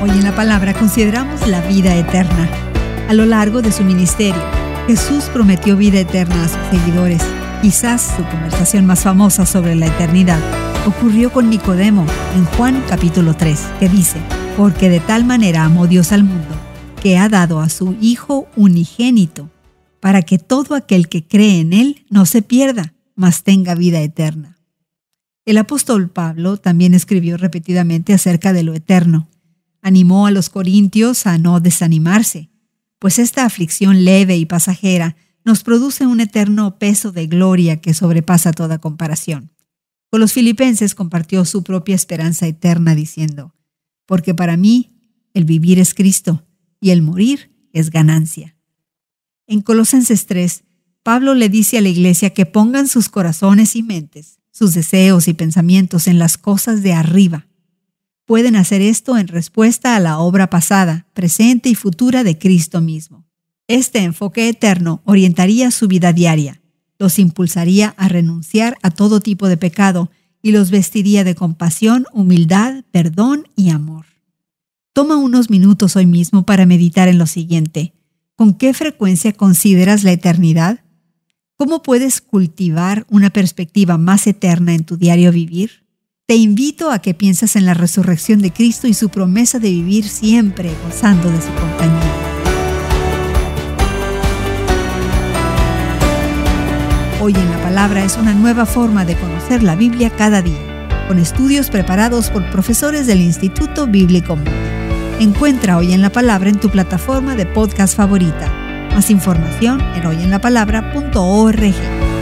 Hoy en la palabra consideramos la vida eterna. A lo largo de su ministerio, Jesús prometió vida eterna a sus seguidores. Quizás su conversación más famosa sobre la eternidad ocurrió con Nicodemo en Juan capítulo 3, que dice, porque de tal manera amó Dios al mundo, que ha dado a su Hijo unigénito, para que todo aquel que cree en Él no se pierda, mas tenga vida eterna. El apóstol Pablo también escribió repetidamente acerca de lo eterno Animó a los corintios a no desanimarse, pues esta aflicción leve y pasajera nos produce un eterno peso de gloria que sobrepasa toda comparación. Con los filipenses compartió su propia esperanza eterna diciendo, porque para mí el vivir es Cristo y el morir es ganancia. En Colosenses 3, Pablo le dice a la iglesia que pongan sus corazones y mentes, sus deseos y pensamientos en las cosas de arriba, pueden hacer esto en respuesta a la obra pasada, presente y futura de Cristo mismo. Este enfoque eterno orientaría su vida diaria, los impulsaría a renunciar a todo tipo de pecado y los vestiría de compasión, humildad, perdón y amor. Toma unos minutos hoy mismo para meditar en lo siguiente. ¿Con qué frecuencia consideras la eternidad? ¿Cómo puedes cultivar una perspectiva más eterna en tu diario vivir? Te invito a que pienses en la resurrección de Cristo y su promesa de vivir siempre gozando de su compañía. Hoy en la palabra es una nueva forma de conocer la Biblia cada día, con estudios preparados por profesores del Instituto Bíblico Mundo. Encuentra Hoy en la Palabra en tu plataforma de podcast favorita. Más información en hoyenlapalabra.org.